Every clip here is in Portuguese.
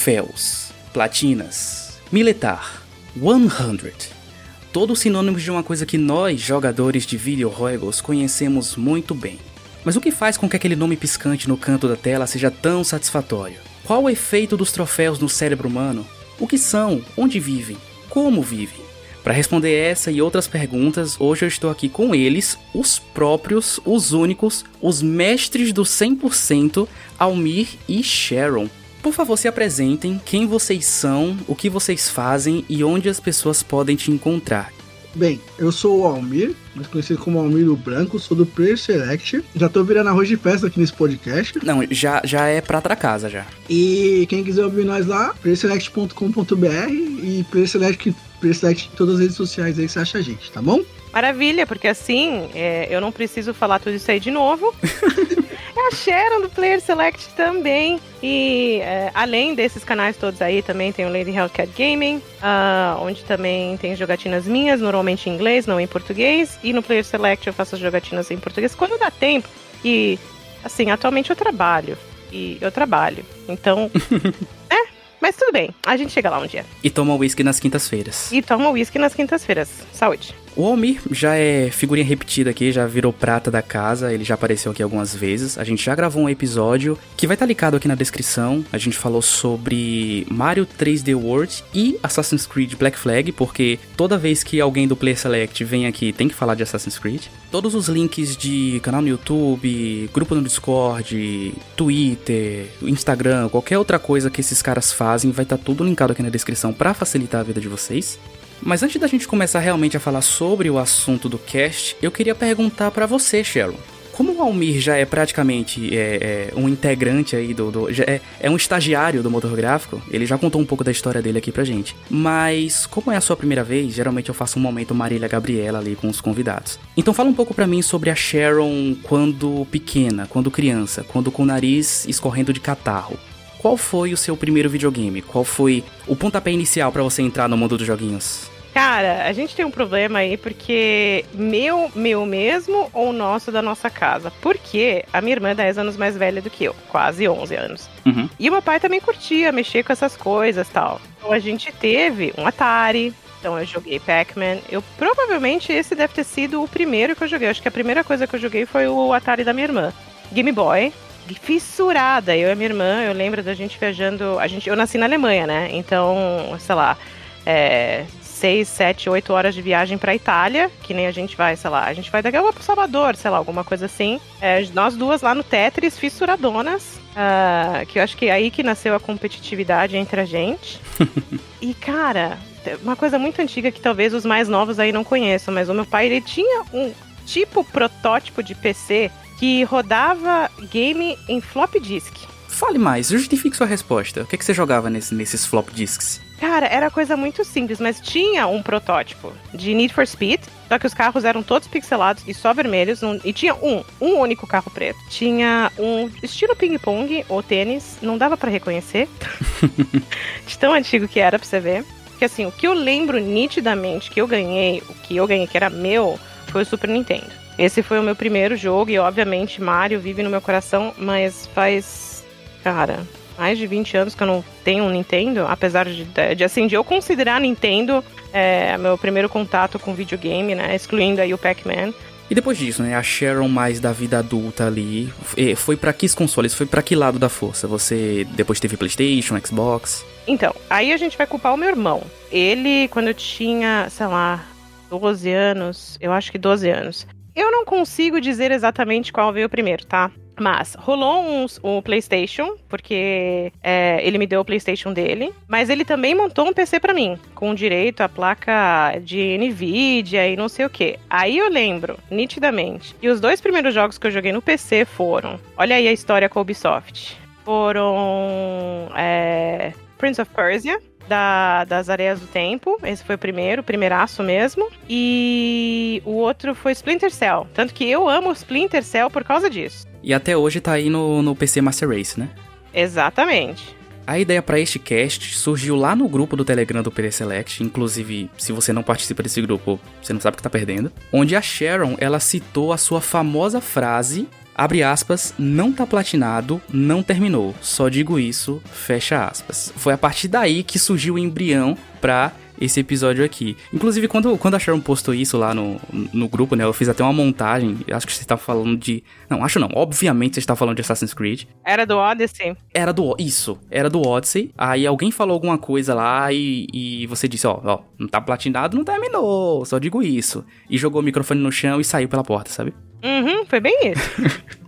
Troféus, platinas, militar, 100. Todos sinônimos de uma coisa que nós, jogadores de videojuegos, conhecemos muito bem. Mas o que faz com que aquele nome piscante no canto da tela seja tão satisfatório? Qual o efeito dos troféus no cérebro humano? O que são? Onde vivem? Como vivem? Para responder essa e outras perguntas, hoje eu estou aqui com eles, os próprios, os únicos, os mestres do 100%, Almir e Sharon. Por favor, se apresentem, quem vocês são, o que vocês fazem e onde as pessoas podem te encontrar. Bem, eu sou o Almir, mais conhecido como Almir o Branco, sou do Player Select. Já tô virando arroz de festa aqui nesse podcast. Não, já, já é prata casa já. E quem quiser ouvir nós lá, playerselect.com.br e Player Select, Player Select em todas as redes sociais aí você acha a gente, tá bom? Maravilha, porque assim é, eu não preciso falar tudo isso aí de novo. é a Sharon do Player Select também. E é, além desses canais todos aí, também tem o Lady Hellcat Gaming, uh, onde também tem jogatinas minhas, normalmente em inglês, não em português. E no Player Select eu faço as jogatinas em português quando dá tempo. E, assim, atualmente eu trabalho. E eu trabalho. Então, mas tudo bem, a gente chega lá um dia. E toma uísque nas quintas-feiras. E toma uísque nas quintas-feiras. Saúde. O Almir já é figurinha repetida aqui, já virou prata da casa, ele já apareceu aqui algumas vezes. A gente já gravou um episódio que vai estar tá ligado aqui na descrição. A gente falou sobre Mario 3D World e Assassin's Creed Black Flag, porque toda vez que alguém do Player Select vem aqui tem que falar de Assassin's Creed. Todos os links de canal no YouTube, grupo no Discord, Twitter, Instagram, qualquer outra coisa que esses caras fazem, vai estar tá tudo linkado aqui na descrição para facilitar a vida de vocês. Mas antes da gente começar realmente a falar sobre o assunto do cast, eu queria perguntar para você, Sharon. Como o Almir já é praticamente é, é, um integrante aí do. do é, é, um estagiário do motor gráfico, ele já contou um pouco da história dele aqui pra gente. Mas, como é a sua primeira vez, geralmente eu faço um momento Marília Gabriela ali com os convidados. Então fala um pouco pra mim sobre a Sharon quando pequena, quando criança, quando com o nariz escorrendo de catarro. Qual foi o seu primeiro videogame? Qual foi o pontapé inicial para você entrar no mundo dos joguinhos? Cara, a gente tem um problema aí porque meu, meu mesmo ou nosso da nossa casa. Porque a minha irmã é 10 anos mais velha do que eu, quase 11 anos. Uhum. E o meu pai também curtia mexer com essas coisas tal. Então a gente teve um Atari, então eu joguei Pac-Man. Eu provavelmente esse deve ter sido o primeiro que eu joguei. Acho que a primeira coisa que eu joguei foi o Atari da minha irmã. Game Boy, fissurada. Eu e a minha irmã, eu lembro da gente viajando. A gente, eu nasci na Alemanha, né? Então, sei lá, é, seis, sete, oito horas de viagem pra Itália, que nem a gente vai, sei lá, a gente vai daqui a pro Salvador, sei lá, alguma coisa assim. É, nós duas lá no Tetris, fissuradonas. Uh, que eu acho que é aí que nasceu a competitividade entre a gente. e, cara, uma coisa muito antiga que talvez os mais novos aí não conheçam, mas o meu pai, ele tinha um tipo protótipo de PC que rodava game em flop disk. Fale mais, justifique sua resposta. O que, é que você jogava nesse, nesses flop disks? Cara, era coisa muito simples, mas tinha um protótipo de Need for Speed, só que os carros eram todos pixelados e só vermelhos, e tinha um, um único carro preto. Tinha um estilo ping-pong ou tênis, não dava para reconhecer, de tão antigo que era pra você ver. Porque assim, o que eu lembro nitidamente que eu ganhei, o que eu ganhei que era meu, foi o Super Nintendo. Esse foi o meu primeiro jogo e, obviamente, Mario vive no meu coração, mas faz, cara, mais de 20 anos que eu não tenho um Nintendo, apesar de, de assim, de eu considerar Nintendo é, meu primeiro contato com videogame, né, excluindo aí o Pac-Man. E depois disso, né, a Sharon mais da vida adulta ali, foi para que consoles? Foi para que lado da força? Você depois teve PlayStation, Xbox? Então, aí a gente vai culpar o meu irmão. Ele, quando eu tinha, sei lá, 12 anos, eu acho que 12 anos, eu não consigo dizer exatamente qual veio primeiro, tá? Mas rolou uns, o PlayStation, porque é, ele me deu o PlayStation dele. Mas ele também montou um PC para mim, com direito à placa de Nvidia e não sei o que. Aí eu lembro, nitidamente. E os dois primeiros jogos que eu joguei no PC foram. Olha aí a história com a Ubisoft. Foram. É, Prince of Persia, da, das Areias do Tempo. Esse foi o primeiro, o primeiraço mesmo. E o outro foi Splinter Cell. Tanto que eu amo Splinter Cell por causa disso. E até hoje tá aí no, no PC Master Race, né? Exatamente. A ideia para este cast surgiu lá no grupo do Telegram do PC Select, inclusive, se você não participa desse grupo, você não sabe o que tá perdendo, onde a Sharon, ela citou a sua famosa frase abre aspas, não tá platinado, não terminou. Só digo isso, fecha aspas. Foi a partir daí que surgiu o embrião pra esse episódio aqui. Inclusive, quando, quando a Sharon postou isso lá no, no grupo, né? Eu fiz até uma montagem. Acho que você tá falando de. Não, acho não. Obviamente você está falando de Assassin's Creed. Era do Odyssey? Era do. Isso, era do Odyssey. Aí alguém falou alguma coisa lá e, e você disse: Ó, ó, não tá platinado, não terminou. Só digo isso. E jogou o microfone no chão e saiu pela porta, sabe? Uhum, foi bem isso.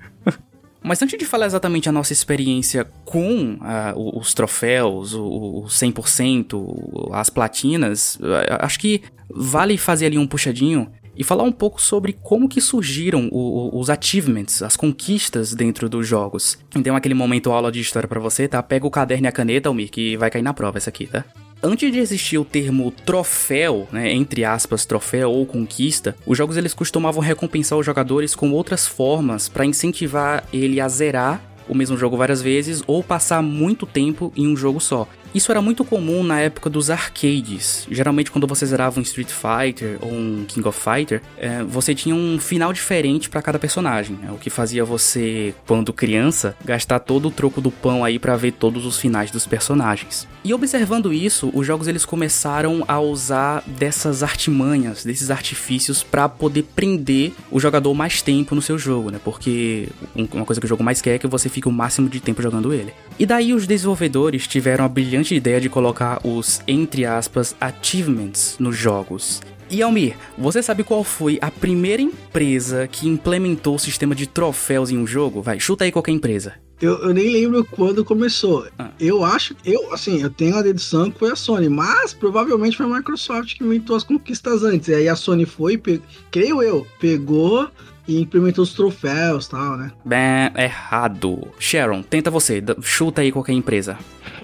Mas antes de falar exatamente a nossa experiência com uh, os troféus, o, o 100%, as platinas, acho que vale fazer ali um puxadinho e falar um pouco sobre como que surgiram o, os achievements, as conquistas dentro dos jogos. Então aquele momento aula de história para você, tá? Pega o caderno e a caneta, Almir, que vai cair na prova essa aqui, tá? Antes de existir o termo troféu, né, entre aspas, troféu ou conquista, os jogos eles costumavam recompensar os jogadores com outras formas para incentivar ele a zerar o mesmo jogo várias vezes ou passar muito tempo em um jogo só. Isso era muito comum na época dos arcades. Geralmente, quando você zerava um Street Fighter ou um King of Fighter, é, você tinha um final diferente para cada personagem. É, o que fazia você, quando criança, gastar todo o troco do pão aí para ver todos os finais dos personagens. E observando isso, os jogos eles começaram a usar dessas artimanhas, desses artifícios para poder prender o jogador mais tempo no seu jogo, né? Porque uma coisa que o jogo mais quer é que você fique o máximo de tempo jogando ele. E daí os desenvolvedores tiveram a brilhante ideia de colocar os, entre aspas, achievements nos jogos. E Almir, você sabe qual foi a primeira empresa que implementou o sistema de troféus em um jogo? Vai, chuta aí qualquer empresa. Eu, eu nem lembro quando começou. Ah. Eu acho, eu assim, eu tenho a dedução que foi a Sony, mas provavelmente foi a Microsoft que inventou as conquistas antes. E aí a Sony foi, pe... creio eu, pegou e implementou os troféus e tal, né? Bem, errado. Sharon, tenta você, chuta aí qualquer empresa.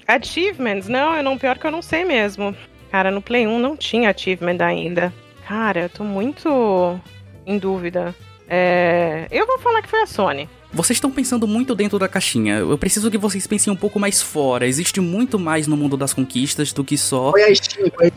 Achievements? Não, eu não, pior que eu não sei mesmo. Cara, no Play 1 não tinha achievement ainda. Cara, eu tô muito em dúvida. É... Eu vou falar que foi a Sony. Vocês estão pensando muito dentro da caixinha. Eu preciso que vocês pensem um pouco mais fora. Existe muito mais no mundo das conquistas do que só. Foi a Steam, foi.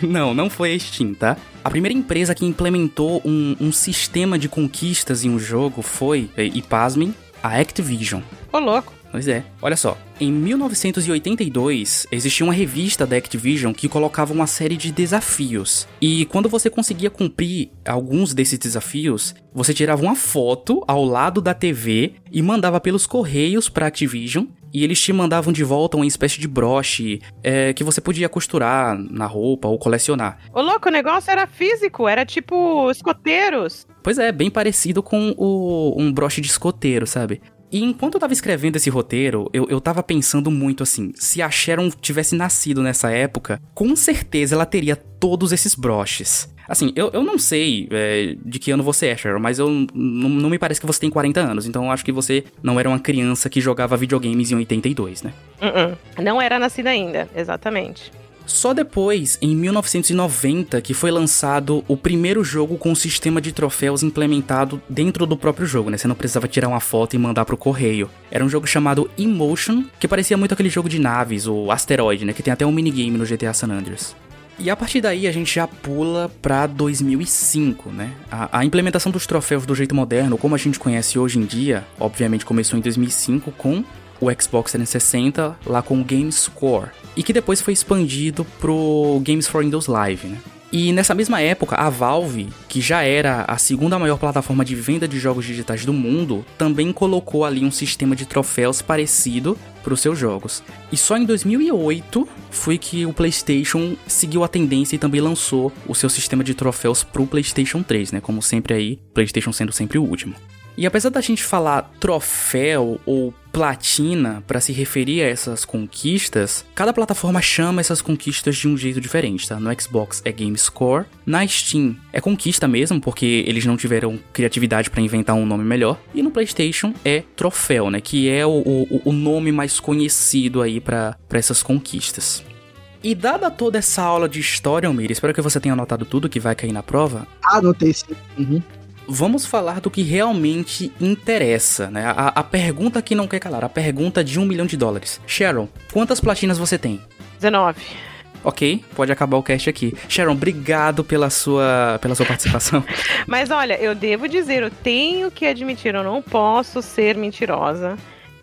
não, não foi a Steam, tá? A primeira empresa que implementou um, um sistema de conquistas em um jogo foi, e pasmem, a Activision. Ô, louco. Pois é. Olha só, em 1982 existia uma revista da Activision que colocava uma série de desafios. E quando você conseguia cumprir alguns desses desafios, você tirava uma foto ao lado da TV e mandava pelos correios para Activision. E eles te mandavam de volta uma espécie de broche é, que você podia costurar na roupa ou colecionar. Ô louco, o negócio era físico, era tipo escoteiros. Pois é, bem parecido com o, um broche de escoteiro, sabe? E enquanto eu tava escrevendo esse roteiro, eu, eu tava pensando muito assim: se a Sharon tivesse nascido nessa época, com certeza ela teria todos esses broches. Assim, eu, eu não sei é, de que ano você é, Sharon, mas eu não me parece que você tem 40 anos, então eu acho que você não era uma criança que jogava videogames em 82, né? Uh -uh. Não era nascida ainda, exatamente. Só depois, em 1990, que foi lançado o primeiro jogo com o sistema de troféus implementado dentro do próprio jogo, né? Você não precisava tirar uma foto e mandar pro correio. Era um jogo chamado Emotion, que parecia muito aquele jogo de naves, o Asteroid, né? Que tem até um minigame no GTA San Andreas. E a partir daí a gente já pula para 2005, né? A, a, implementação dos troféus do jeito moderno, como a gente conhece hoje em dia, obviamente começou em 2005 com o Xbox 360 lá com o Game Score e que depois foi expandido pro Games for Windows Live, né? E nessa mesma época, a Valve, que já era a segunda maior plataforma de venda de jogos digitais do mundo, também colocou ali um sistema de troféus parecido para os seus jogos. E só em 2008 foi que o PlayStation seguiu a tendência e também lançou o seu sistema de troféus para o PlayStation 3, né? Como sempre aí, PlayStation sendo sempre o último. E apesar da gente falar troféu ou platina para se referir a essas conquistas, cada plataforma chama essas conquistas de um jeito diferente, tá? No Xbox é Game Score, na Steam é conquista mesmo, porque eles não tiveram criatividade para inventar um nome melhor, e no PlayStation é troféu, né? Que é o, o, o nome mais conhecido aí para essas conquistas. E dada toda essa aula de história, Almir, espero que você tenha anotado tudo que vai cair na prova. Anotei sim. Uhum vamos falar do que realmente interessa, né? A, a, pergunta que não quer calar, a pergunta de um milhão de dólares. Sharon, quantas platinas você tem? 19. Ok, pode acabar o cast aqui. Sharon, obrigado pela sua, pela sua participação. Mas olha, eu devo dizer, eu tenho que admitir, eu não posso ser mentirosa,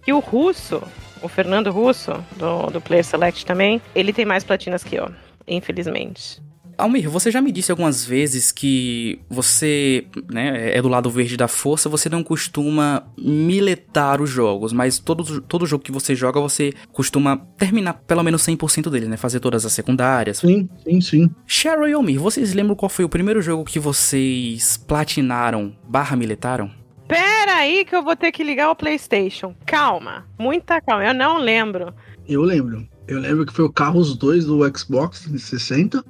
que o russo, o Fernando Russo, do, do Player Select também, ele tem mais platinas que eu, infelizmente. Almir, você já me disse algumas vezes que você né, é do lado verde da força, você não costuma miletar os jogos, mas todo, todo jogo que você joga, você costuma terminar pelo menos 100% dele, né? Fazer todas as secundárias. Sim, sim, sim. Cheryl e Almir, vocês lembram qual foi o primeiro jogo que vocês platinaram barra miletaram? Pera aí que eu vou ter que ligar o Playstation. Calma, muita calma, eu não lembro. Eu lembro. Eu lembro que foi o Carros 2 do Xbox 360.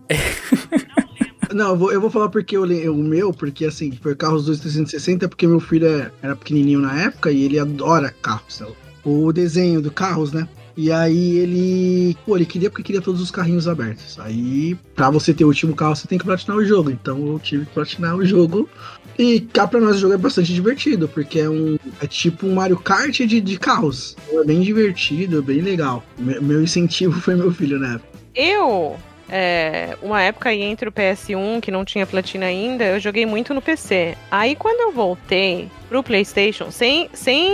Não, eu vou, eu vou falar porque eu, o meu, porque assim, foi o Carros 2 360, porque meu filho é, era pequenininho na época e ele adora carros. O desenho do carros, né? E aí ele. Pô, ele queria porque queria todos os carrinhos abertos. Aí, pra você ter o último carro, você tem que platinar o jogo. Então eu tive que platinar o jogo e cá pra nós o jogo é bastante divertido, porque é um. É tipo um Mario Kart de, de carros. É bem divertido, bem legal. Me, meu incentivo foi meu filho na época. Eu é, uma época aí entre o PS1, que não tinha platina ainda, eu joguei muito no PC. Aí quando eu voltei pro PlayStation, sem, sem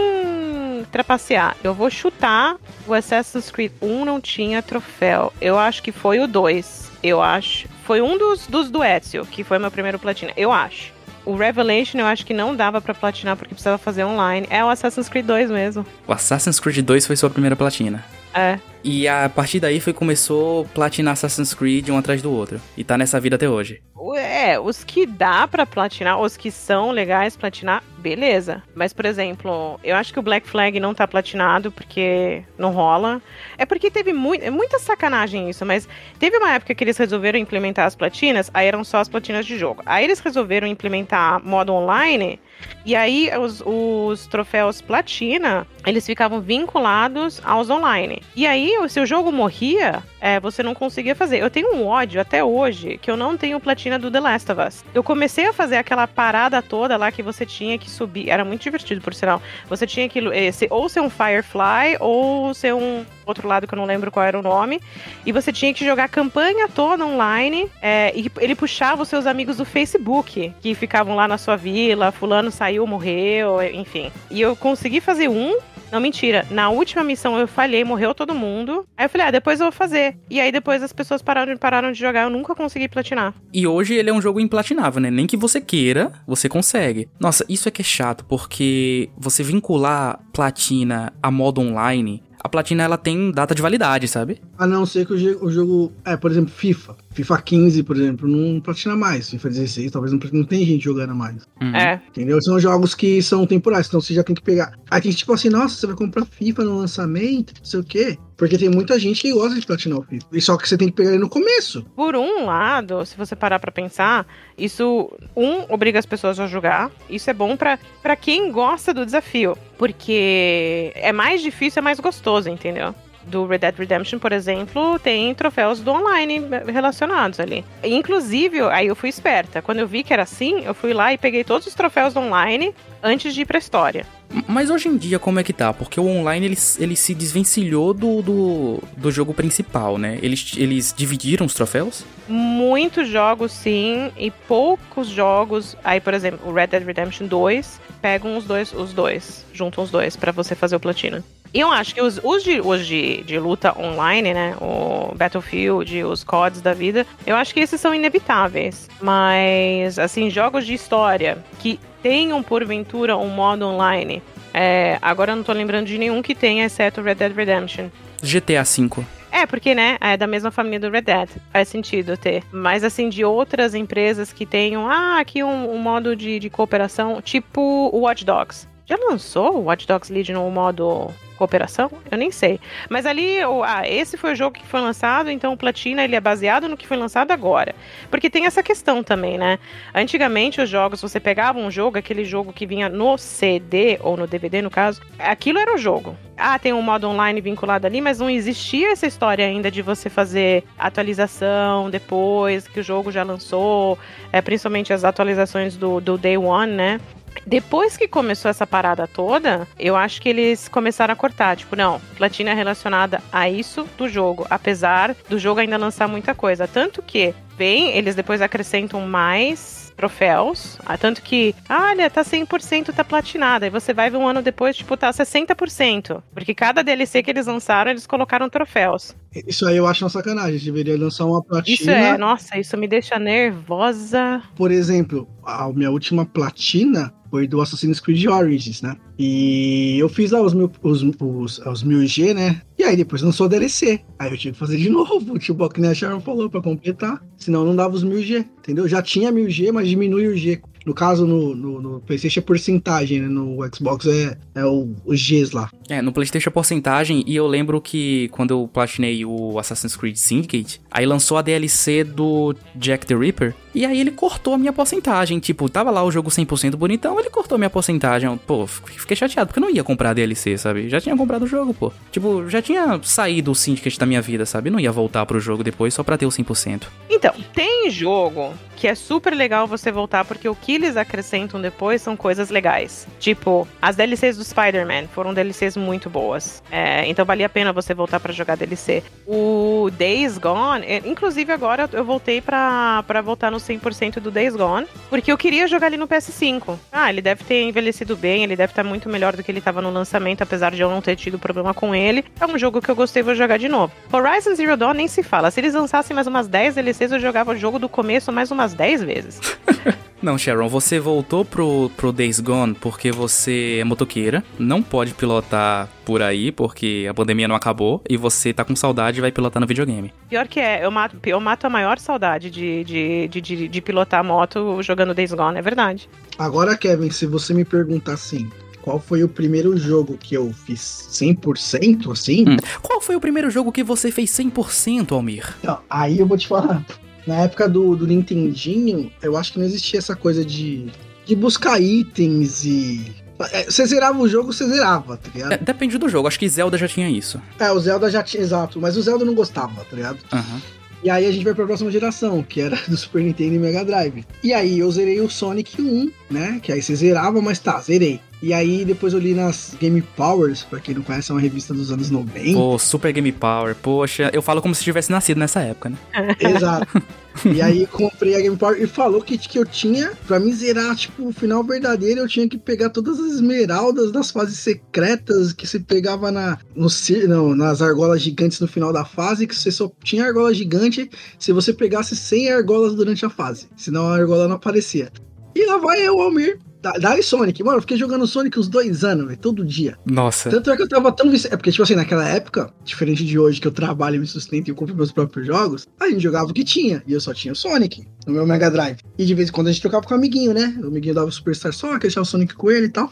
trapacear, eu vou chutar o Assassin's Creed 1 não tinha troféu. Eu acho que foi o 2. Eu acho. Foi um dos, dos do Ezio, que foi meu primeiro platina. Eu acho. O Revelation eu acho que não dava para platinar porque precisava fazer online. É o Assassin's Creed 2 mesmo. O Assassin's Creed 2 foi sua primeira platina. É. E a partir daí foi começou platinar Assassin's Creed um atrás do outro. E tá nessa vida até hoje. É, os que dá para platinar, os que são legais platinar, beleza. Mas, por exemplo, eu acho que o Black Flag não tá platinado porque não rola. É porque teve muito, é muita sacanagem isso, mas teve uma época que eles resolveram implementar as platinas, aí eram só as platinas de jogo. Aí eles resolveram implementar modo online e aí os, os troféus platina, eles ficavam vinculados aos online. E aí, se o jogo morria, é, você não conseguia fazer. Eu tenho um ódio até hoje que eu não tenho platina do The Last of Us. Eu comecei a fazer aquela parada toda lá que você tinha que subir. Era muito divertido, por sinal. Você tinha que eh, ser, ou ser um Firefly ou ser um outro lado que eu não lembro qual era o nome. E você tinha que jogar a campanha toda online. É, e ele puxava os seus amigos do Facebook, que ficavam lá na sua vila, fulano saiu, morreu, enfim. E eu consegui fazer um, não, mentira. Na última missão eu falhei, morreu todo mundo. Aí eu falei, ah, depois eu vou fazer. E aí depois as pessoas pararam, pararam de jogar, eu nunca consegui platinar. E hoje ele é um jogo implatinável, né? Nem que você queira, você consegue. Nossa, isso é que é chato, porque você vincular platina a modo online a platina ela tem data de validade, sabe? A não ser que o, o jogo. É, por exemplo, FIFA. FIFA 15, por exemplo, não platina mais. FIFA 16, talvez não, não tem gente jogando mais. Uhum. É. Entendeu? São jogos que são temporais, então você já tem que pegar. Aqui, tipo assim, nossa, você vai comprar FIFA no lançamento, não sei o quê. Porque tem muita gente que gosta de platinar o FIFA. E só que você tem que pegar ele no começo. Por um lado, se você parar pra pensar, isso, um, obriga as pessoas a jogar. Isso é bom para quem gosta do desafio. Porque é mais difícil, é mais gostoso, entendeu? Do Red Dead Redemption, por exemplo, tem troféus do online relacionados ali. Inclusive, aí eu fui esperta. Quando eu vi que era assim, eu fui lá e peguei todos os troféus do online antes de ir pra história. Mas hoje em dia, como é que tá? Porque o online ele, ele se desvencilhou do, do, do jogo principal, né? Eles, eles dividiram os troféus? Muitos jogos, sim, e poucos jogos. Aí, por exemplo, o Red Dead Redemption 2 pegam os dois, os dois, juntam os dois para você fazer o platina. E eu acho que os, os, de, os de, de luta online, né? O Battlefield, os CODs da vida, eu acho que esses são inevitáveis. Mas, assim, jogos de história que tenham porventura um modo online. É, agora eu não tô lembrando de nenhum que tenha, exceto Red Dead Redemption. GTA V. É, porque, né, é da mesma família do Red Dead. Faz sentido ter. Mas, assim, de outras empresas que tenham, ah, aqui um, um modo de, de cooperação, tipo o Watch Dogs. Já lançou o Watch Dogs Legion no modo cooperação? Eu nem sei. Mas ali, o, ah, esse foi o jogo que foi lançado, então o Platina ele é baseado no que foi lançado agora. Porque tem essa questão também, né? Antigamente os jogos, você pegava um jogo, aquele jogo que vinha no CD ou no DVD no caso, aquilo era o jogo. Ah, tem um modo online vinculado ali, mas não existia essa história ainda de você fazer atualização depois que o jogo já lançou, é, principalmente as atualizações do, do Day One, né? Depois que começou essa parada toda, eu acho que eles começaram a cortar. Tipo, não, platina é relacionada a isso do jogo, apesar do jogo ainda lançar muita coisa. Tanto que, bem, eles depois acrescentam mais troféus. Ah, tanto que, olha, tá 100%, tá platinada. E você vai ver um ano depois, tipo, tá 60%. Porque cada DLC que eles lançaram, eles colocaram troféus. Isso aí eu acho uma sacanagem. Deveria lançar uma platina. Isso é, nossa, isso me deixa nervosa. Por exemplo, a minha última platina foi do Assassin's Creed Origins, né? E eu fiz lá os mil, os, os, os mil G, né? E aí depois lançou a DLC. Aí eu tive que fazer de novo, tipo, que nem a Sharon falou, pra completar. Senão não dava os mil G, entendeu? Já tinha mil G, mas diminui o G no caso, no, no, no, PlayStation é porcentagem, né? No Xbox é, é o, os Gs lá. É, no PlayStation é porcentagem. E eu lembro que quando eu platinei o Assassin's Creed Syndicate, aí lançou a DLC do Jack the Ripper. E aí ele cortou a minha porcentagem. Tipo, tava lá o jogo 100% bonitão, ele cortou a minha porcentagem. Pô, fiquei chateado, porque eu não ia comprar DLC, sabe? Já tinha comprado o jogo, pô. Tipo, já tinha saído o Syndicate da minha vida, sabe? não ia voltar pro jogo depois só pra ter o 100%. Então, tem jogo que é super legal você voltar, porque o que eles acrescentam depois são coisas legais. Tipo, as DLCs do Spider-Man foram DLCs muito boas. É, então valia a pena você voltar para jogar DLC. O Days Gone, é, inclusive agora eu voltei para voltar no 100% do Days Gone, porque eu queria jogar ali no PS5. Ah, ele deve ter envelhecido bem, ele deve estar muito melhor do que ele estava no lançamento, apesar de eu não ter tido problema com ele. É um jogo que eu gostei, vou jogar de novo. Horizon Zero Dawn nem se fala. Se eles lançassem mais umas 10 DLCs, eu jogava o jogo do começo mais umas 10 vezes. Não, Sharon, você voltou pro, pro Days Gone porque você é motoqueira, não pode pilotar por aí porque a pandemia não acabou e você tá com saudade e vai pilotar no videogame. Pior que é, eu mato, eu mato a maior saudade de, de, de, de, de pilotar moto jogando Days Gone, é verdade. Agora, Kevin, se você me perguntar assim, qual foi o primeiro jogo que eu fiz 100% assim? Hum. Qual foi o primeiro jogo que você fez 100%, Almir? Então, aí eu vou te falar. Na época do, do Nintendinho, eu acho que não existia essa coisa de, de buscar itens e é, você zerava o jogo, você zerava, tá ligado? É, depende do jogo, acho que Zelda já tinha isso. É, o Zelda já tinha, exato, mas o Zelda não gostava, tá ligado? Uhum. E aí a gente vai pra próxima geração, que era do Super Nintendo e Mega Drive. E aí eu zerei o Sonic 1, né? Que aí você zerava, mas tá, zerei. E aí depois eu li nas Game Powers, pra quem não conhece, é uma revista dos anos 90. Pô, Super Game Power, poxa, eu falo como se tivesse nascido nessa época, né? Exato. e aí comprei a Game Power e falou que, que eu tinha, pra me zerar, tipo, o final verdadeiro, eu tinha que pegar todas as esmeraldas das fases secretas que você pegava na, no, não, nas argolas gigantes no final da fase, que você só tinha argola gigante se você pegasse 100 argolas durante a fase, senão a argola não aparecia. E lá vai eu, Almir, Dali Sonic. Mano, eu fiquei jogando Sonic uns dois anos, velho, todo dia. Nossa. Tanto é que eu tava tão viciado. É porque, tipo assim, naquela época, diferente de hoje, que eu trabalho e me sustento e eu compro meus próprios jogos, a gente jogava o que tinha. E eu só tinha o Sonic no meu Mega Drive. E de vez em quando a gente trocava com o amiguinho, né? O amiguinho dava o Superstar Soccer, deixava o Sonic com ele e tal.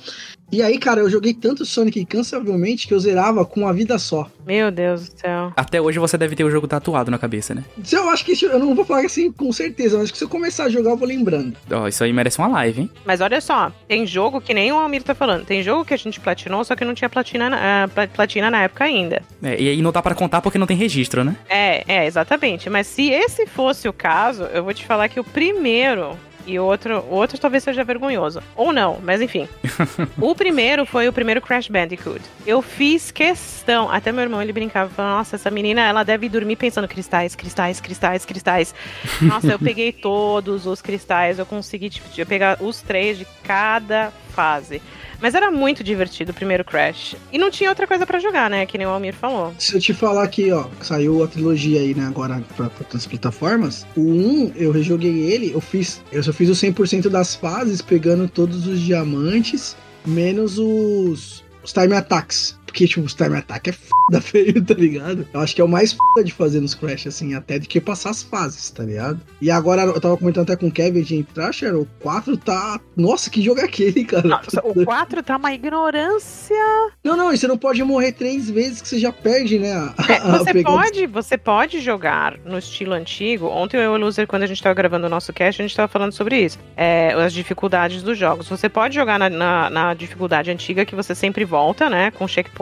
E aí, cara, eu joguei tanto Sonic incansavelmente que eu zerava com uma vida só. Meu Deus do céu. Até hoje você deve ter o jogo tatuado na cabeça, né? Eu acho que eu não vou falar assim com certeza, mas que se eu começar a jogar eu vou lembrando. Ó, oh, isso aí merece uma live, hein? Mas olha só, tem jogo que nem o Almir tá falando. Tem jogo que a gente platinou, só que não tinha platina, uh, platina na época ainda. É, e aí não dá para contar porque não tem registro, né? É, é, exatamente. Mas se esse fosse o caso, eu vou te falar que o primeiro e outro, outro talvez seja vergonhoso. Ou não, mas enfim. o primeiro foi o primeiro Crash Bandicoot. Eu fiz questão, até meu irmão ele brincava, falando, nossa, essa menina, ela deve dormir pensando cristais, cristais, cristais, cristais. Nossa, eu peguei todos os cristais, eu consegui tipo, pegar os três de cada fase. Mas era muito divertido o primeiro Crash. E não tinha outra coisa para jogar, né? Que nem o Almir falou. Se eu te falar aqui, ó, saiu a trilogia aí, né, agora pra, pra todas as plataformas. O 1, eu rejoguei ele, eu fiz. Eu só fiz o 100% das fases, pegando todos os diamantes, menos os, os time attacks. Porque, tipo, o Time Attack é foda feio, tá ligado? Eu acho que é o mais foda de fazer nos Crash, assim, até do que passar as fases, tá ligado? E agora, eu tava comentando até com o Kevin de entrar, o 4 tá. Nossa, que jogo é aquele, cara? Nossa, o 4 tá uma ignorância. Não, não, e você não pode morrer três vezes que você já perde, né? A, é, você, pode, você pode jogar no estilo antigo. Ontem eu e o Loser, quando a gente tava gravando o nosso cast, a gente tava falando sobre isso. É, as dificuldades dos jogos. Você pode jogar na, na, na dificuldade antiga que você sempre volta, né? Com checkpoint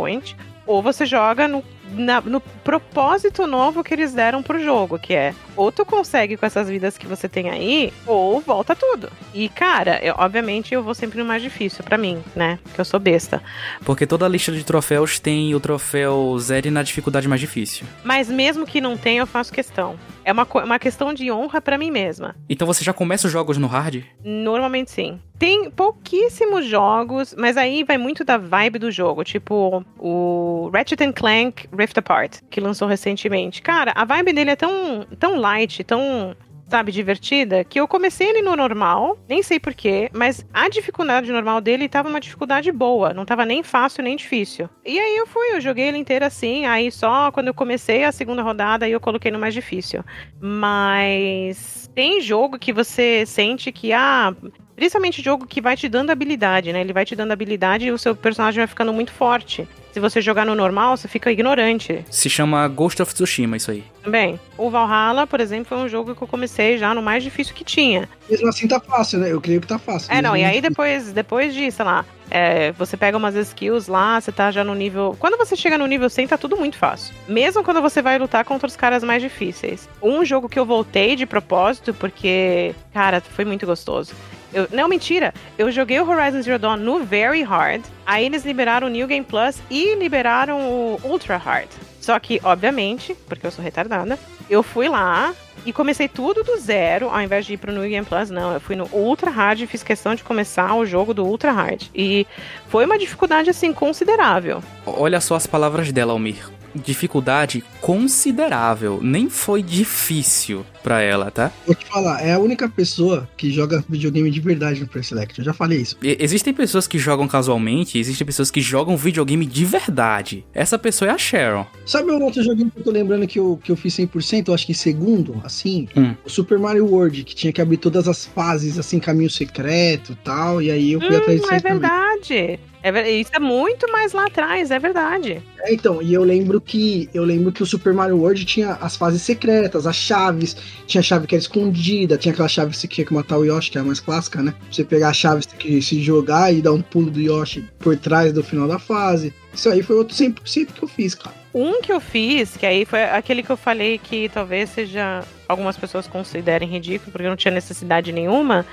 ou você joga no na, no propósito novo que eles deram pro jogo, que é ou tu consegue com essas vidas que você tem aí, ou volta tudo. E, cara, eu, obviamente eu vou sempre no mais difícil para mim, né? Porque eu sou besta. Porque toda a lista de troféus tem o troféu zero na dificuldade mais difícil. Mas mesmo que não tenha, eu faço questão. É uma, uma questão de honra para mim mesma. Então você já começa os jogos no hard? Normalmente sim. Tem pouquíssimos jogos, mas aí vai muito da vibe do jogo. Tipo, o Ratchet Clank Rift Apart, que lançou recentemente. Cara, a vibe dele é tão, tão light, tão sabe, divertida, que eu comecei ele no normal, nem sei porquê, mas a dificuldade normal dele tava uma dificuldade boa, não tava nem fácil nem difícil. E aí eu fui, eu joguei ele inteiro assim, aí só quando eu comecei a segunda rodada aí eu coloquei no mais difícil. Mas tem jogo que você sente que, ah, Principalmente jogo que vai te dando habilidade, né? Ele vai te dando habilidade e o seu personagem vai ficando muito forte. Se você jogar no normal, você fica ignorante. Se chama Ghost of Tsushima, isso aí. Também. O Valhalla, por exemplo, foi um jogo que eu comecei já no mais difícil que tinha. Mesmo assim tá fácil, né? Eu creio que tá fácil. É, não, e aí depois, depois de, sei lá, é, você pega umas skills lá, você tá já no nível. Quando você chega no nível 100, tá tudo muito fácil. Mesmo quando você vai lutar contra os caras mais difíceis. Um jogo que eu voltei de propósito, porque, cara, foi muito gostoso. Eu, não, mentira. Eu joguei o Horizon Zero Dawn no Very Hard. Aí eles liberaram o New Game Plus e liberaram o Ultra Hard. Só que, obviamente, porque eu sou retardada, eu fui lá e comecei tudo do zero, ao invés de ir pro New Game Plus, não. Eu fui no Ultra Hard e fiz questão de começar o jogo do Ultra Hard. E foi uma dificuldade, assim, considerável. Olha só as palavras dela, Almir dificuldade considerável. Nem foi difícil pra ela, tá? Vou te falar, é a única pessoa que joga videogame de verdade no Pre-Select. Eu já falei isso. E existem pessoas que jogam casualmente, existem pessoas que jogam videogame de verdade. Essa pessoa é a Sharon. Sabe um outro joguinho que eu tô lembrando que eu, que eu fiz 100%? Eu acho que segundo, assim, hum. o Super Mario World, que tinha que abrir todas as fases, assim, caminho secreto e tal. E aí eu fui hum, atrás disso. É verdade. É, isso é muito mais lá atrás, é verdade. É, então, e eu lembro que eu lembro que o Super Mario World tinha as fases secretas, as chaves, tinha a chave que era escondida, tinha aquela chave que você tinha que matar o Yoshi, que é a mais clássica, né? Você pegar a chave, você tem que se jogar e dar um pulo do Yoshi por trás do final da fase. Isso aí foi outro 100% que eu fiz, cara. Um que eu fiz, que aí foi aquele que eu falei que talvez seja algumas pessoas considerem ridículo, porque não tinha necessidade nenhuma,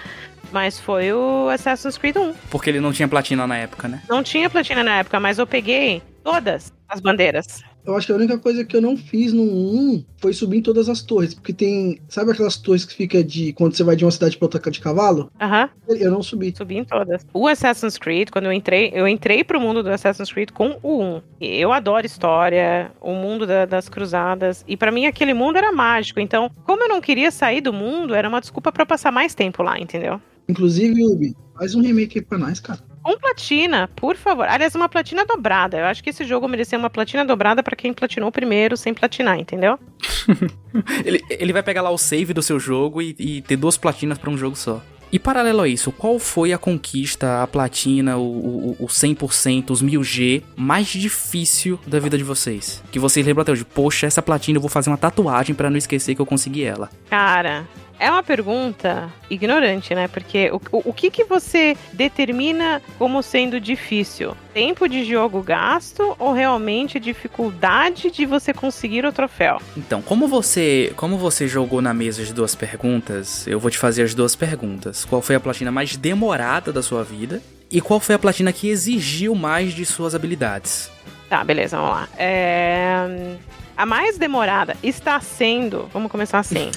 mas foi o Assassin's Creed 1. Porque ele não tinha platina na época, né? Não tinha platina na época, mas eu peguei todas as bandeiras. Eu acho que a única coisa que eu não fiz no 1 foi subir em todas as torres. Porque tem. Sabe aquelas torres que fica de. Quando você vai de uma cidade pra outra de cavalo? Aham. Uhum. Eu não subi. Subi em todas. O Assassin's Creed, quando eu entrei, eu entrei pro mundo do Assassin's Creed com o 1. Eu adoro história, o mundo da, das cruzadas. E para mim aquele mundo era mágico. Então, como eu não queria sair do mundo, era uma desculpa para passar mais tempo lá, entendeu? Inclusive, Ubi, faz um remake aí pra nós, cara. Um platina, por favor. Aliás, uma platina dobrada. Eu acho que esse jogo merecia uma platina dobrada para quem platinou primeiro sem platinar, entendeu? ele, ele vai pegar lá o save do seu jogo e, e ter duas platinas para um jogo só. E paralelo a isso, qual foi a conquista, a platina, o, o, o 100%, os 1000G mais difícil da vida de vocês? Que vocês lembram até hoje, poxa, essa platina eu vou fazer uma tatuagem para não esquecer que eu consegui ela. Cara, é uma pergunta ignorante, né? Porque o, o, o, que, que você determina como sendo difícil? Tempo de jogo gasto ou realmente dificuldade de você conseguir o troféu? Então, como você, como você jogou na mesa as duas perguntas, eu vou te fazer as duas perguntas. Qual foi a platina mais demorada da sua vida? E qual foi a platina que exigiu mais de suas habilidades? Tá, beleza, vamos lá. É... A mais demorada está sendo. Vamos começar assim: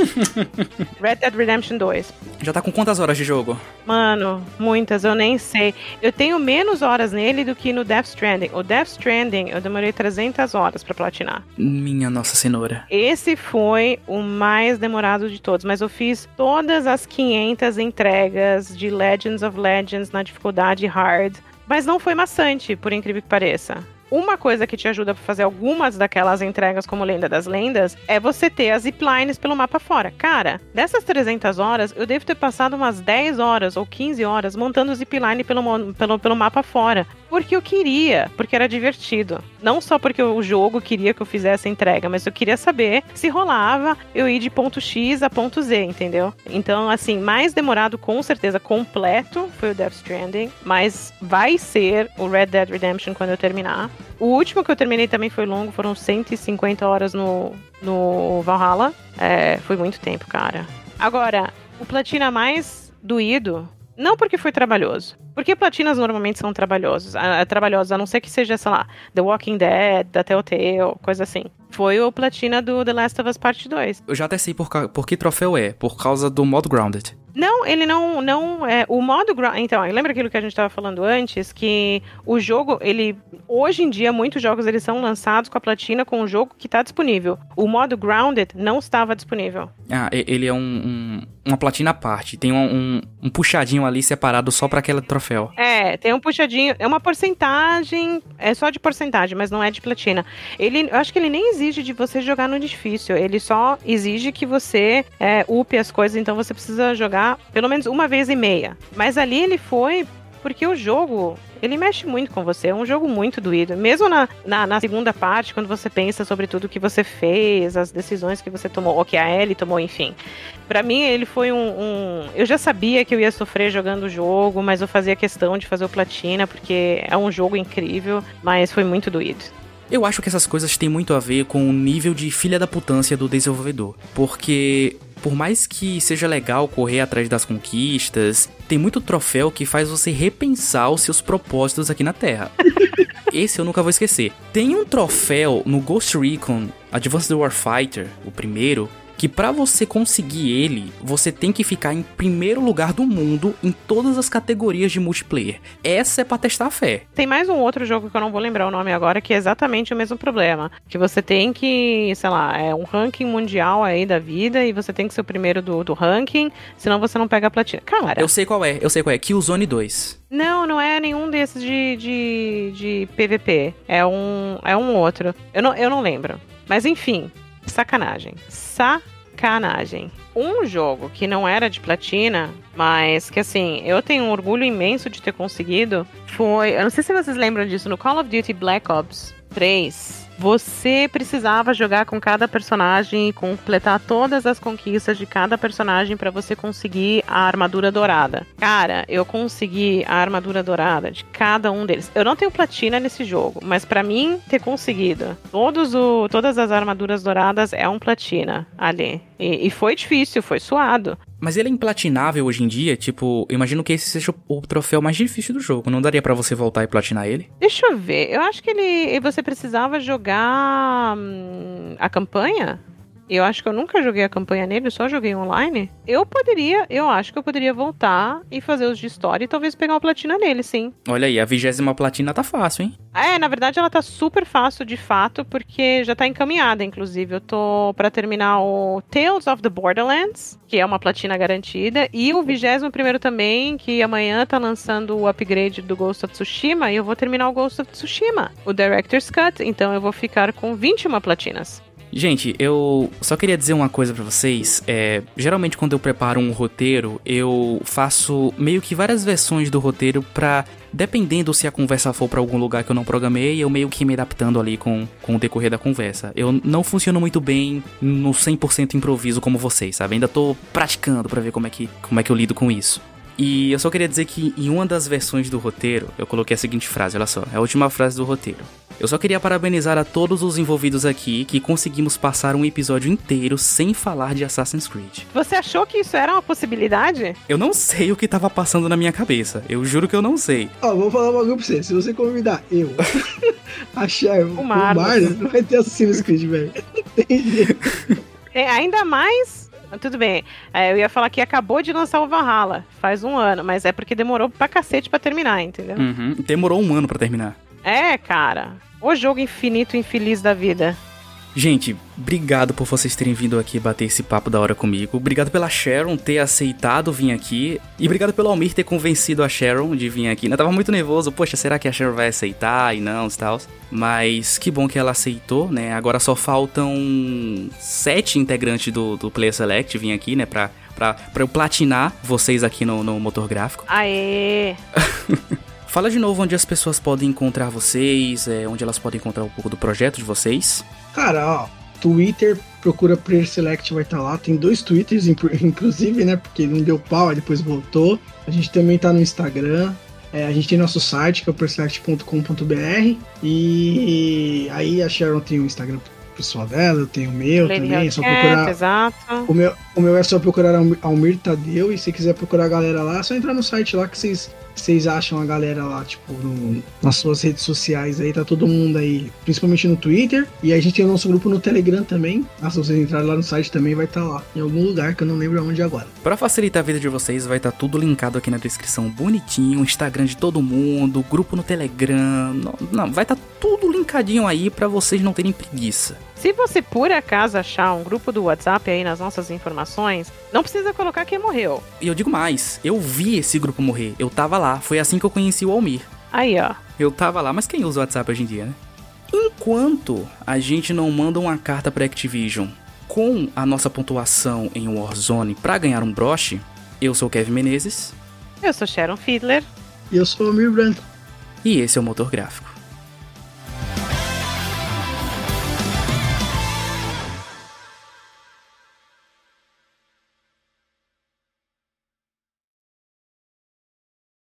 Red Dead Redemption 2. Já tá com quantas horas de jogo? Mano, muitas, eu nem sei. Eu tenho menos horas nele do que no Death Stranding. O Death Stranding eu demorei 300 horas para platinar. Minha nossa cenoura. Esse foi o mais demorado de todos, mas eu fiz todas as 500 entregas de Legends of Legends na dificuldade hard. Mas não foi maçante, por incrível que pareça. Uma coisa que te ajuda a fazer algumas daquelas entregas como Lenda das Lendas é você ter as ziplines pelo mapa fora. Cara, dessas 300 horas, eu devo ter passado umas 10 horas ou 15 horas montando zipline pelo, pelo, pelo mapa fora. Porque eu queria, porque era divertido. Não só porque o jogo queria que eu fizesse a entrega, mas eu queria saber se rolava eu ir de ponto X a ponto Z, entendeu? Então, assim, mais demorado com certeza completo foi o Death Stranding, mas vai ser o Red Dead Redemption quando eu terminar. O último que eu terminei também foi longo, foram 150 horas no, no Valhalla. É, foi muito tempo, cara. Agora, o platina mais doído, não porque foi trabalhoso, porque platinas normalmente são trabalhosos, a, a, trabalhosos, a não ser que seja, sei lá, The Walking Dead, da Telltale, coisa assim. Foi o platina do The Last of Us Part 2. Eu já até sei por, por que troféu é, por causa do modo Grounded. Não, ele não, não é o modo então, lembra aquilo que a gente estava falando antes que o jogo, ele hoje em dia muitos jogos eles são lançados com a platina com o jogo que está disponível. O modo grounded não estava disponível. Ah, ele é um, um uma platina à parte, tem um, um, um puxadinho ali separado só para aquele troféu. É, tem um puxadinho, é uma porcentagem, é só de porcentagem, mas não é de platina. Ele, eu acho que ele nem exige de você jogar no difícil, ele só exige que você é, upe as coisas, então você precisa jogar pelo menos uma vez e meia. Mas ali ele foi porque o jogo ele mexe muito com você, é um jogo muito doído. Mesmo na, na, na, segunda parte, quando você pensa sobre tudo que você fez, as decisões que você tomou, ou que a Ellie tomou, enfim. para mim, ele foi um, um, Eu já sabia que eu ia sofrer jogando o jogo, mas eu fazia questão de fazer o Platina, porque é um jogo incrível, mas foi muito doído. Eu acho que essas coisas têm muito a ver com o nível de filha da putância do desenvolvedor. Porque por mais que seja legal correr atrás das conquistas, tem muito troféu que faz você repensar os seus propósitos aqui na Terra. Esse eu nunca vou esquecer. Tem um troféu no Ghost Recon Advanced Warfighter, o primeiro, que para você conseguir ele, você tem que ficar em primeiro lugar do mundo em todas as categorias de multiplayer. Essa é para testar a fé. Tem mais um outro jogo que eu não vou lembrar o nome agora, que é exatamente o mesmo problema. Que você tem que, sei lá, é um ranking mundial aí da vida e você tem que ser o primeiro do, do ranking, senão você não pega a platina. Cara. Eu sei qual é, eu sei qual é. Killzone 2. Não, não é nenhum desses de, de, de PVP. É um, é um outro. Eu não, eu não lembro. Mas enfim, sacanagem. Sacanagem. Um jogo que não era de platina, mas que assim, eu tenho um orgulho imenso de ter conseguido, foi. Eu não sei se vocês lembram disso, no Call of Duty Black Ops 3 você precisava jogar com cada personagem e completar todas as conquistas de cada personagem para você conseguir a armadura dourada. Cara, eu consegui a armadura dourada de cada um deles. Eu não tenho platina nesse jogo, mas para mim ter conseguido todos o, todas as armaduras douradas é um platina ali. E, e foi difícil, foi suado. Mas ele é implatinável hoje em dia? Tipo, imagino que esse seja o troféu mais difícil do jogo. Não daria para você voltar e platinar ele? Deixa eu ver. Eu acho que ele. Você precisava jogar hum, a campanha? Eu acho que eu nunca joguei a campanha nele, só joguei online. Eu poderia, eu acho que eu poderia voltar e fazer os de história e talvez pegar uma platina nele, sim. Olha aí, a vigésima platina tá fácil, hein? É, na verdade ela tá super fácil de fato, porque já tá encaminhada, inclusive. Eu tô para terminar o Tales of the Borderlands, que é uma platina garantida, e o vigésimo primeiro também, que amanhã tá lançando o upgrade do Ghost of Tsushima, e eu vou terminar o Ghost of Tsushima, o Director's Cut, então eu vou ficar com 21 platinas. Gente, eu só queria dizer uma coisa para vocês. É, geralmente quando eu preparo um roteiro, eu faço meio que várias versões do roteiro pra dependendo se a conversa for para algum lugar que eu não programei, eu meio que me adaptando ali com, com o decorrer da conversa. Eu não funciono muito bem no 100% improviso como vocês, sabe? Ainda tô praticando para ver como é, que, como é que eu lido com isso. E eu só queria dizer que em uma das versões do roteiro, eu coloquei a seguinte frase, olha só, é a última frase do roteiro. Eu só queria parabenizar a todos os envolvidos aqui que conseguimos passar um episódio inteiro sem falar de Assassin's Creed. Você achou que isso era uma possibilidade? Eu não sei o que tava passando na minha cabeça. Eu juro que eu não sei. Ó, vou falar um bagulho pra você. Se você convidar eu, a Cher, o Marlos, não vai ter Assassin's Creed, velho. Não tem jeito. É, ainda mais tudo bem. É, eu ia falar que acabou de lançar o Valhalla, faz um ano, mas é porque demorou pra cacete pra terminar, entendeu? Uhum. Demorou um ano pra terminar. É, cara. O jogo infinito infeliz da vida. Gente, obrigado por vocês terem vindo aqui bater esse papo da hora comigo. Obrigado pela Sharon ter aceitado vir aqui. E obrigado pelo Almir ter convencido a Sharon de vir aqui. Eu tava muito nervoso. Poxa, será que a Sharon vai aceitar e não e tal? Mas que bom que ela aceitou, né? Agora só faltam sete integrantes do, do Player Select vir aqui, né? Pra, pra, pra eu platinar vocês aqui no, no motor gráfico. Aê! Fala de novo onde as pessoas podem encontrar vocês, é, onde elas podem encontrar um pouco do projeto de vocês. Cara, ó, Twitter, procura Player Select, vai estar tá lá. Tem dois Twitters, inclusive, né? Porque não deu pau, aí depois voltou. A gente também tá no Instagram. É, a gente tem nosso site, que é o playerselect.com.br. E aí a Sharon tem o Instagram pessoal dela, eu tenho o meu Lady também, é só procurar. Exato. O meu, o meu é só procurar Almir Tadeu, e se quiser procurar a galera lá, é só entrar no site lá que vocês vocês acham a galera lá, tipo, no, nas suas redes sociais aí, tá todo mundo aí, principalmente no Twitter. E a gente tem o nosso grupo no Telegram também. Ah, se vocês entrarem lá no site também vai estar tá lá, em algum lugar que eu não lembro aonde agora. Para facilitar a vida de vocês, vai estar tá tudo linkado aqui na descrição, bonitinho, Instagram de todo mundo, grupo no Telegram. Não, não vai estar tá tudo linkadinho aí para vocês não terem preguiça. Se você por acaso achar um grupo do WhatsApp aí nas nossas informações, não precisa colocar quem morreu. E eu digo mais, eu vi esse grupo morrer, eu tava lá, foi assim que eu conheci o Almir. Aí, ó. Eu tava lá, mas quem usa o WhatsApp hoje em dia, né? Enquanto a gente não manda uma carta pra Activision com a nossa pontuação em Warzone para ganhar um broche, eu sou Kevin Menezes. Eu sou Sharon Fiedler. E eu sou o Almir Branco. E esse é o Motor Gráfico.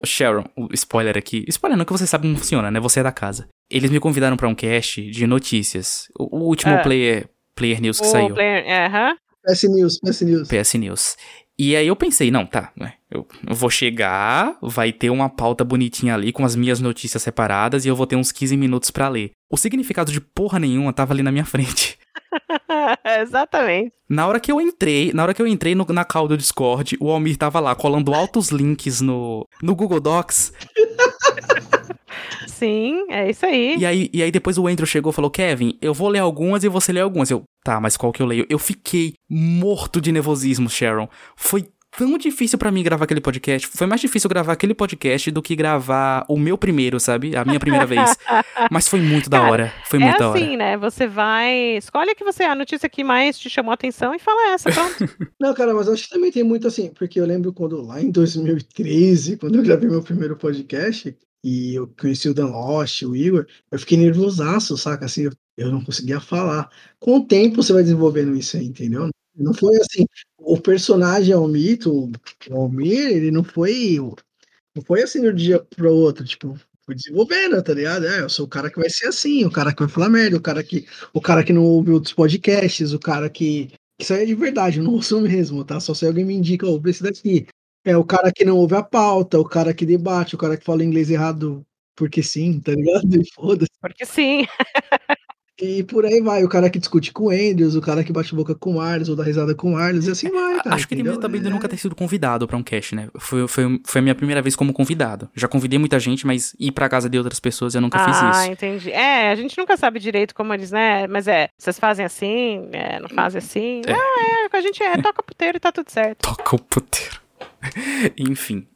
Sharon, o spoiler aqui. Spoiler não, que você sabe como funciona, né? Você é da casa. Eles me convidaram para um cast de notícias. O, o último é. player, player News que o saiu. Player, uh -huh. PS News, PS News. PS News. E aí eu pensei, não, tá, né, eu vou chegar, vai ter uma pauta bonitinha ali com as minhas notícias separadas e eu vou ter uns 15 minutos para ler. O significado de porra nenhuma tava ali na minha frente. Exatamente. Na hora que eu entrei, na hora que eu entrei no, na call do Discord, o Almir tava lá colando altos links no, no Google Docs. Sim, é isso aí. E aí, e aí depois o Andrew chegou e falou: Kevin, eu vou ler algumas e você lê algumas. Eu, tá, mas qual que eu leio? Eu fiquei morto de nervosismo, Sharon. Foi tão difícil para mim gravar aquele podcast. Foi mais difícil gravar aquele podcast do que gravar o meu primeiro, sabe? A minha primeira vez. Mas foi muito da hora. Foi muito é da hora. É assim, né? Você vai. Escolhe a que você. A notícia que mais te chamou a atenção e fala essa, pronto. Não, cara, mas acho que também tem muito assim. Porque eu lembro quando lá em 2013, quando eu gravei meu primeiro podcast. E eu conheci o Dan Lost, o Igor, eu fiquei nervosaço, saca? Assim, eu, eu não conseguia falar. Com o tempo você vai desenvolvendo isso aí, entendeu? Não foi assim, o personagem é um mito, o Almir, ele não foi, não foi assim de um dia pro outro, tipo, foi desenvolvendo, tá ligado? É, eu sou o cara que vai ser assim, o cara que vai falar merda, o cara que, o cara que não ouve outros podcasts, o cara que, isso aí é de verdade, eu não ouço mesmo, tá? Só se alguém me indica, oh, esse daqui. É o cara que não ouve a pauta, o cara que debate, o cara que fala inglês errado porque sim, tá ligado? Foda-se. Porque sim. E por aí vai, o cara que discute com o Andrews, o cara que bate boca com o Arles, ou dá risada com o Arles, e assim vai, cara. Acho que ele também é... nunca ter sido convidado para um cast, né? Foi, foi, foi a minha primeira vez como convidado. Já convidei muita gente, mas ir pra casa de outras pessoas eu nunca ah, fiz isso. Ah, entendi. É, a gente nunca sabe direito como eles, né? Mas é, vocês fazem assim, é, não fazem assim. É. Ah, é, a gente é, toca o puteiro e tá tudo certo. Toca o puteiro. Enfim,